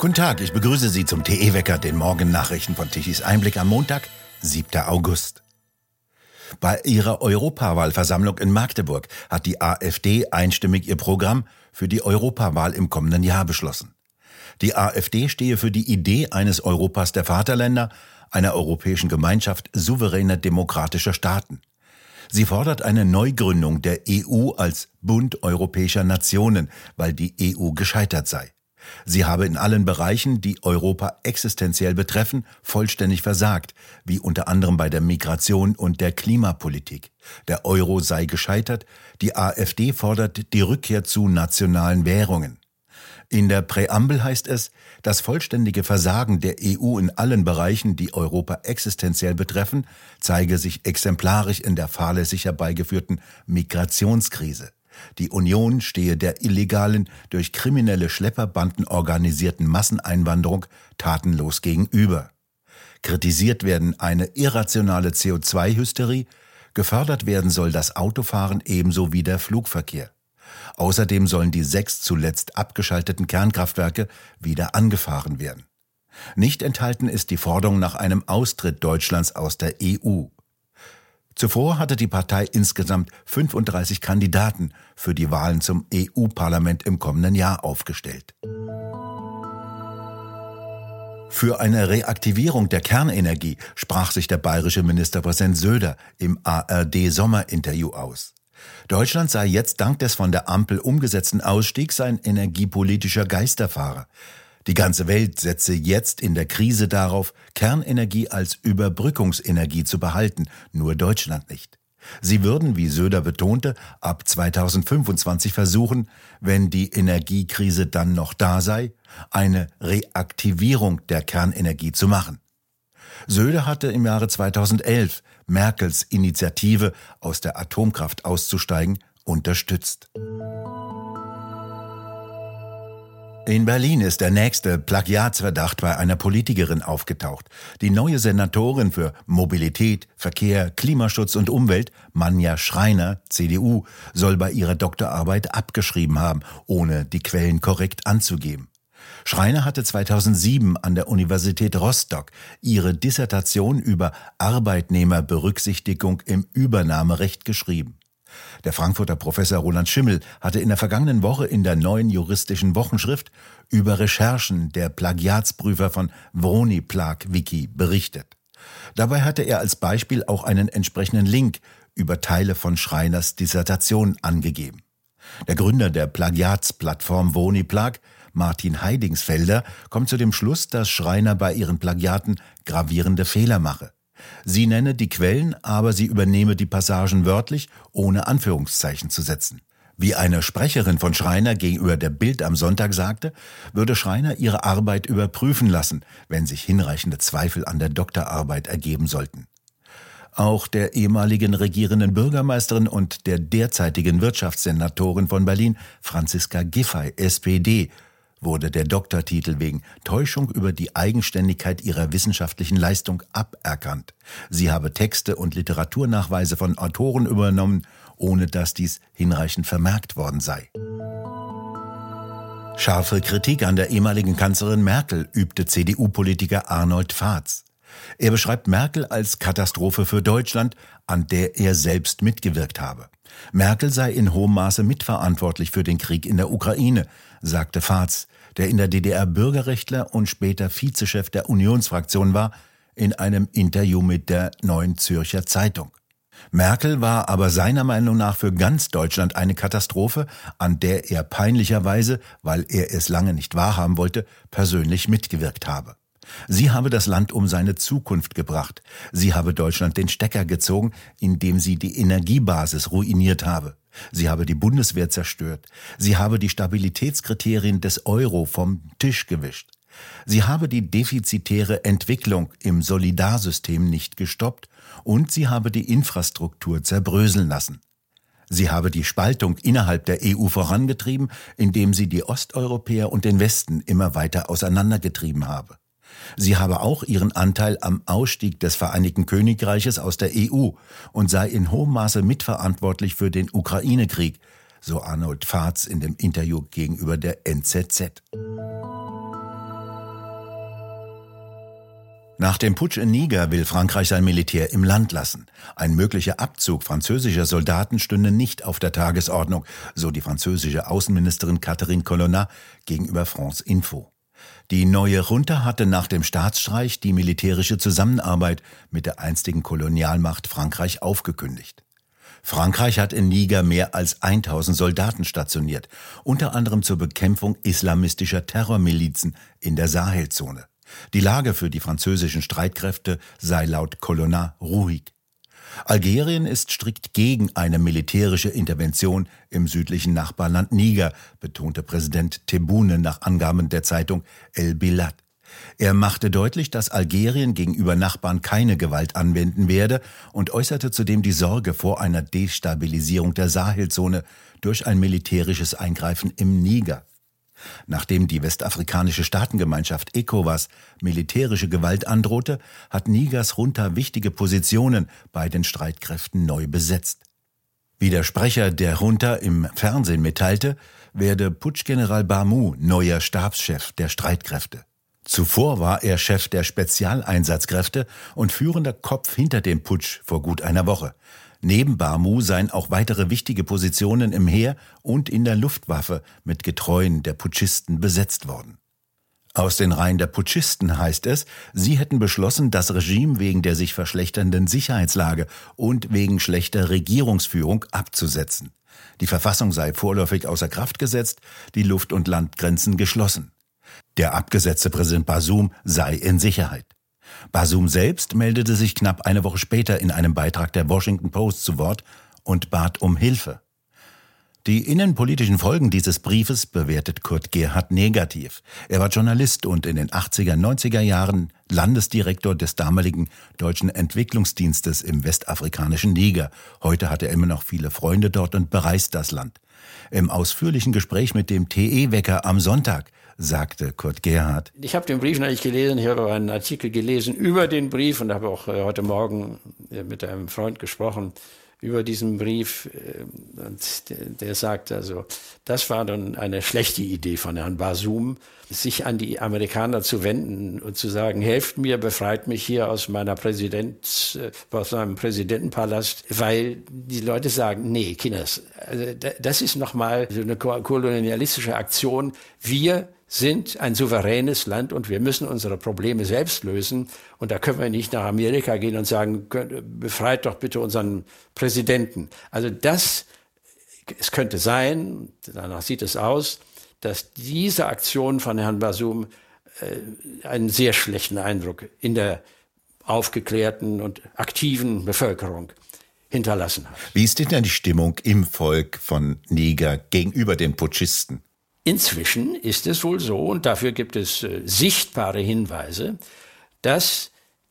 Guten Tag, ich begrüße Sie zum TE-Wecker, den Morgennachrichten von Tichys Einblick am Montag, 7. August. Bei ihrer Europawahlversammlung in Magdeburg hat die AfD einstimmig ihr Programm für die Europawahl im kommenden Jahr beschlossen. Die AfD stehe für die Idee eines Europas der Vaterländer, einer europäischen Gemeinschaft souveräner demokratischer Staaten. Sie fordert eine Neugründung der EU als Bund europäischer Nationen, weil die EU gescheitert sei. Sie habe in allen Bereichen, die Europa existenziell betreffen, vollständig versagt, wie unter anderem bei der Migration und der Klimapolitik. Der Euro sei gescheitert, die AfD fordert die Rückkehr zu nationalen Währungen. In der Präambel heißt es, das vollständige Versagen der EU in allen Bereichen, die Europa existenziell betreffen, zeige sich exemplarisch in der fahrlässig herbeigeführten Migrationskrise. Die Union stehe der illegalen, durch kriminelle Schlepperbanden organisierten Masseneinwanderung tatenlos gegenüber. Kritisiert werden eine irrationale CO2-Hysterie, gefördert werden soll das Autofahren ebenso wie der Flugverkehr. Außerdem sollen die sechs zuletzt abgeschalteten Kernkraftwerke wieder angefahren werden. Nicht enthalten ist die Forderung nach einem Austritt Deutschlands aus der EU. Zuvor hatte die Partei insgesamt 35 Kandidaten für die Wahlen zum EU-Parlament im kommenden Jahr aufgestellt. Für eine Reaktivierung der Kernenergie sprach sich der bayerische Ministerpräsident Söder im ARD-Sommerinterview aus. Deutschland sei jetzt dank des von der Ampel umgesetzten Ausstiegs ein energiepolitischer Geisterfahrer. Die ganze Welt setze jetzt in der Krise darauf, Kernenergie als Überbrückungsenergie zu behalten, nur Deutschland nicht. Sie würden, wie Söder betonte, ab 2025 versuchen, wenn die Energiekrise dann noch da sei, eine Reaktivierung der Kernenergie zu machen. Söder hatte im Jahre 2011 Merkels Initiative, aus der Atomkraft auszusteigen, unterstützt. In Berlin ist der nächste Plagiatsverdacht bei einer Politikerin aufgetaucht. Die neue Senatorin für Mobilität, Verkehr, Klimaschutz und Umwelt, Manja Schreiner, CDU, soll bei ihrer Doktorarbeit abgeschrieben haben, ohne die Quellen korrekt anzugeben. Schreiner hatte 2007 an der Universität Rostock ihre Dissertation über Arbeitnehmerberücksichtigung im Übernahmerecht geschrieben. Der Frankfurter Professor Roland Schimmel hatte in der vergangenen Woche in der neuen juristischen Wochenschrift über Recherchen der Plagiatsprüfer von Vroni-Plag Wiki berichtet. Dabei hatte er als Beispiel auch einen entsprechenden Link über Teile von Schreiners Dissertation angegeben. Der Gründer der Plagiatsplattform Vroni-Plag, Martin Heidingsfelder, kommt zu dem Schluss, dass Schreiner bei ihren Plagiaten gravierende Fehler mache. Sie nenne die Quellen, aber sie übernehme die Passagen wörtlich, ohne Anführungszeichen zu setzen. Wie eine Sprecherin von Schreiner gegenüber der Bild am Sonntag sagte, würde Schreiner ihre Arbeit überprüfen lassen, wenn sich hinreichende Zweifel an der Doktorarbeit ergeben sollten. Auch der ehemaligen regierenden Bürgermeisterin und der derzeitigen Wirtschaftssenatorin von Berlin, Franziska Giffey, SPD, wurde der Doktortitel wegen Täuschung über die Eigenständigkeit ihrer wissenschaftlichen Leistung aberkannt. Sie habe Texte und Literaturnachweise von Autoren übernommen, ohne dass dies hinreichend vermerkt worden sei. Scharfe Kritik an der ehemaligen Kanzlerin Merkel übte CDU-Politiker Arnold Fahrz. Er beschreibt Merkel als Katastrophe für Deutschland, an der er selbst mitgewirkt habe. Merkel sei in hohem Maße mitverantwortlich für den Krieg in der Ukraine, sagte Fahrz, der in der DDR Bürgerrechtler und später Vizechef der Unionsfraktion war, in einem Interview mit der Neuen Zürcher Zeitung. Merkel war aber seiner Meinung nach für ganz Deutschland eine Katastrophe, an der er peinlicherweise, weil er es lange nicht wahrhaben wollte, persönlich mitgewirkt habe. Sie habe das Land um seine Zukunft gebracht. Sie habe Deutschland den Stecker gezogen, indem sie die Energiebasis ruiniert habe. Sie habe die Bundeswehr zerstört. Sie habe die Stabilitätskriterien des Euro vom Tisch gewischt. Sie habe die defizitäre Entwicklung im Solidarsystem nicht gestoppt und sie habe die Infrastruktur zerbröseln lassen. Sie habe die Spaltung innerhalb der EU vorangetrieben, indem sie die Osteuropäer und den Westen immer weiter auseinandergetrieben habe. Sie habe auch ihren Anteil am Ausstieg des Vereinigten Königreiches aus der EU und sei in hohem Maße mitverantwortlich für den Ukraine-Krieg, so Arnold Fahrz in dem Interview gegenüber der NZZ. Nach dem Putsch in Niger will Frankreich sein Militär im Land lassen. Ein möglicher Abzug französischer Soldaten stünde nicht auf der Tagesordnung, so die französische Außenministerin Catherine Colonna gegenüber France Info. Die neue Junta hatte nach dem Staatsstreich die militärische Zusammenarbeit mit der einstigen Kolonialmacht Frankreich aufgekündigt. Frankreich hat in Niger mehr als 1000 Soldaten stationiert, unter anderem zur Bekämpfung islamistischer Terrormilizen in der Sahelzone. Die Lage für die französischen Streitkräfte sei laut Colonna ruhig. Algerien ist strikt gegen eine militärische Intervention im südlichen Nachbarland Niger, betonte Präsident Tebboune nach Angaben der Zeitung El Bilad. Er machte deutlich, dass Algerien gegenüber Nachbarn keine Gewalt anwenden werde und äußerte zudem die Sorge vor einer Destabilisierung der Sahelzone durch ein militärisches Eingreifen im Niger. Nachdem die westafrikanische Staatengemeinschaft ECOWAS militärische Gewalt androhte, hat Nigers Junta wichtige Positionen bei den Streitkräften neu besetzt. Wie der Sprecher der Junta im Fernsehen mitteilte, werde Putschgeneral Bamou neuer Stabschef der Streitkräfte. Zuvor war er Chef der Spezialeinsatzkräfte und führender Kopf hinter dem Putsch vor gut einer Woche. Neben Bamu seien auch weitere wichtige Positionen im Heer und in der Luftwaffe mit Getreuen der Putschisten besetzt worden. Aus den Reihen der Putschisten heißt es, sie hätten beschlossen, das Regime wegen der sich verschlechternden Sicherheitslage und wegen schlechter Regierungsführung abzusetzen. Die Verfassung sei vorläufig außer Kraft gesetzt, die Luft- und Landgrenzen geschlossen. Der abgesetzte Präsident Basum sei in Sicherheit. Basum selbst meldete sich knapp eine Woche später in einem Beitrag der Washington Post zu Wort und bat um Hilfe. Die innenpolitischen Folgen dieses Briefes bewertet Kurt Gerhard negativ. Er war Journalist und in den 80er, 90er Jahren Landesdirektor des damaligen deutschen Entwicklungsdienstes im westafrikanischen Niger. Heute hat er immer noch viele Freunde dort und bereist das Land. Im ausführlichen Gespräch mit dem TE-Wecker am Sonntag sagte Kurt Gerhard. Ich habe den Brief nicht gelesen, ich habe einen Artikel gelesen über den Brief und habe auch äh, heute Morgen äh, mit einem Freund gesprochen über diesen Brief. Äh, und der sagt also, das war dann eine schlechte Idee von Herrn Basum, sich an die Amerikaner zu wenden und zu sagen, helft mir, befreit mich hier aus meiner Präsident, aus meinem Präsidentenpalast, weil die Leute sagen, nee, Kinders, also das ist nochmal so eine kolonialistische Aktion. Wir sind ein souveränes Land und wir müssen unsere Probleme selbst lösen. Und da können wir nicht nach Amerika gehen und sagen, befreit doch bitte unseren Präsidenten. Also das, es könnte sein, danach sieht es aus, dass diese Aktion von Herrn Basum äh, einen sehr schlechten Eindruck in der aufgeklärten und aktiven Bevölkerung hinterlassen hat. Wie ist denn die Stimmung im Volk von Niger gegenüber den Putschisten? Inzwischen ist es wohl so, und dafür gibt es äh, sichtbare Hinweise, dass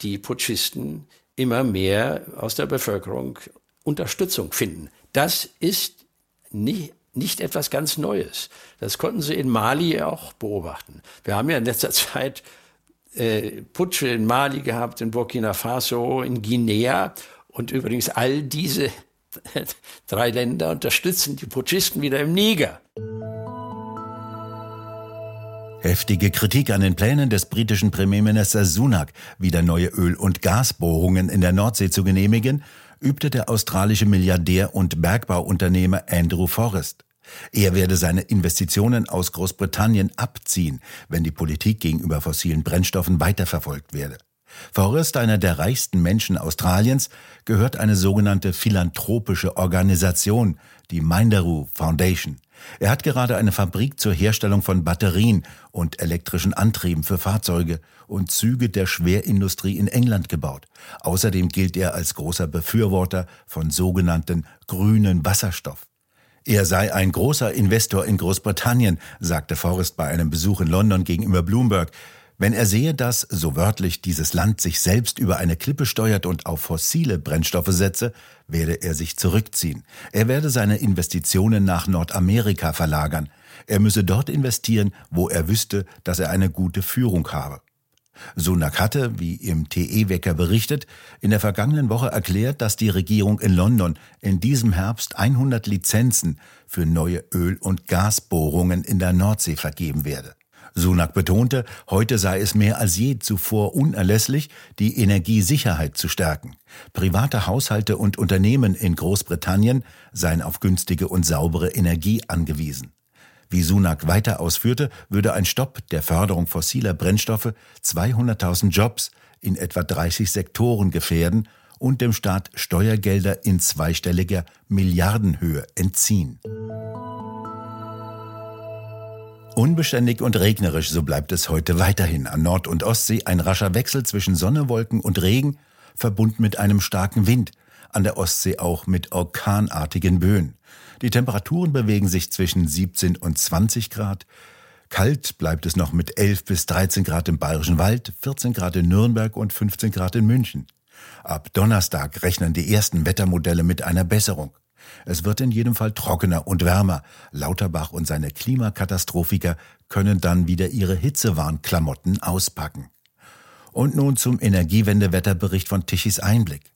die Putschisten immer mehr aus der Bevölkerung Unterstützung finden. Das ist nicht, nicht etwas ganz Neues. Das konnten Sie in Mali auch beobachten. Wir haben ja in letzter Zeit äh, Putsche in Mali gehabt, in Burkina Faso, in Guinea. Und übrigens all diese drei Länder unterstützen die Putschisten wieder im Niger. Heftige Kritik an den Plänen des britischen Premierministers Sunak, wieder neue Öl- und Gasbohrungen in der Nordsee zu genehmigen, übte der australische Milliardär und Bergbauunternehmer Andrew Forrest. Er werde seine Investitionen aus Großbritannien abziehen, wenn die Politik gegenüber fossilen Brennstoffen weiterverfolgt werde. Forrest, einer der reichsten Menschen Australiens, gehört eine sogenannte philanthropische Organisation, die Minderoo Foundation. Er hat gerade eine Fabrik zur Herstellung von Batterien und elektrischen Antrieben für Fahrzeuge und Züge der Schwerindustrie in England gebaut. Außerdem gilt er als großer Befürworter von sogenannten grünen Wasserstoff. Er sei ein großer Investor in Großbritannien, sagte Forrest bei einem Besuch in London gegenüber Bloomberg. Wenn er sehe, dass, so wörtlich, dieses Land sich selbst über eine Klippe steuert und auf fossile Brennstoffe setze, werde er sich zurückziehen. Er werde seine Investitionen nach Nordamerika verlagern. Er müsse dort investieren, wo er wüsste, dass er eine gute Führung habe. Sunak hatte, wie im TE-Wecker berichtet, in der vergangenen Woche erklärt, dass die Regierung in London in diesem Herbst 100 Lizenzen für neue Öl- und Gasbohrungen in der Nordsee vergeben werde. Sunak betonte, heute sei es mehr als je zuvor unerlässlich, die Energiesicherheit zu stärken. Private Haushalte und Unternehmen in Großbritannien seien auf günstige und saubere Energie angewiesen. Wie Sunak weiter ausführte, würde ein Stopp der Förderung fossiler Brennstoffe 200.000 Jobs in etwa 30 Sektoren gefährden und dem Staat Steuergelder in zweistelliger Milliardenhöhe entziehen. Unbeständig und regnerisch, so bleibt es heute weiterhin. An Nord- und Ostsee ein rascher Wechsel zwischen Sonne, Wolken und Regen, verbunden mit einem starken Wind. An der Ostsee auch mit orkanartigen Böen. Die Temperaturen bewegen sich zwischen 17 und 20 Grad. Kalt bleibt es noch mit 11 bis 13 Grad im Bayerischen Wald, 14 Grad in Nürnberg und 15 Grad in München. Ab Donnerstag rechnen die ersten Wettermodelle mit einer Besserung. Es wird in jedem Fall trockener und wärmer. Lauterbach und seine Klimakatastrophiker können dann wieder ihre Hitzewarnklamotten auspacken. Und nun zum Energiewendewetterbericht von Tichys Einblick.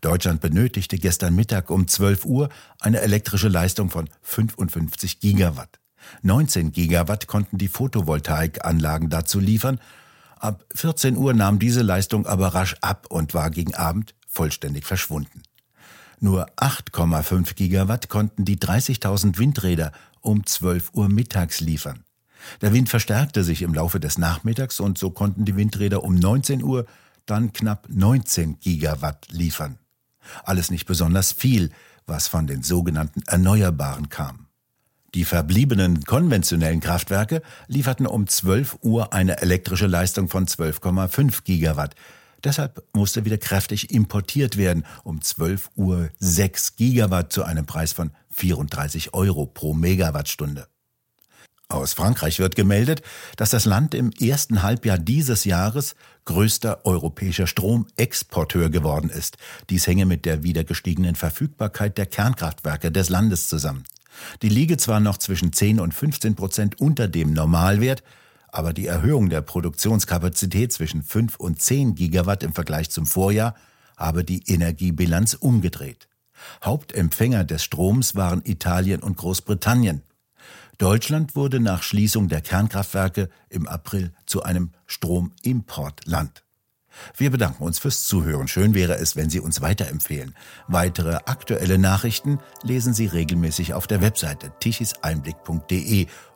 Deutschland benötigte gestern Mittag um 12 Uhr eine elektrische Leistung von 55 Gigawatt. 19 Gigawatt konnten die Photovoltaikanlagen dazu liefern. Ab 14 Uhr nahm diese Leistung aber rasch ab und war gegen Abend vollständig verschwunden. Nur 8,5 Gigawatt konnten die 30.000 Windräder um 12 Uhr mittags liefern. Der Wind verstärkte sich im Laufe des Nachmittags und so konnten die Windräder um 19 Uhr dann knapp 19 Gigawatt liefern. Alles nicht besonders viel, was von den sogenannten Erneuerbaren kam. Die verbliebenen konventionellen Kraftwerke lieferten um 12 Uhr eine elektrische Leistung von 12,5 Gigawatt, Deshalb musste wieder kräftig importiert werden, um 12 Uhr 6 Gigawatt zu einem Preis von 34 Euro pro Megawattstunde. Aus Frankreich wird gemeldet, dass das Land im ersten Halbjahr dieses Jahres größter europäischer Stromexporteur geworden ist. Dies hänge mit der wieder gestiegenen Verfügbarkeit der Kernkraftwerke des Landes zusammen. Die liege zwar noch zwischen 10 und 15 Prozent unter dem Normalwert, aber die Erhöhung der Produktionskapazität zwischen 5 und 10 Gigawatt im Vergleich zum Vorjahr habe die Energiebilanz umgedreht. Hauptempfänger des Stroms waren Italien und Großbritannien. Deutschland wurde nach Schließung der Kernkraftwerke im April zu einem Stromimportland. Wir bedanken uns fürs Zuhören. Schön wäre es, wenn Sie uns weiterempfehlen. Weitere aktuelle Nachrichten lesen Sie regelmäßig auf der Webseite tichiseinblick.de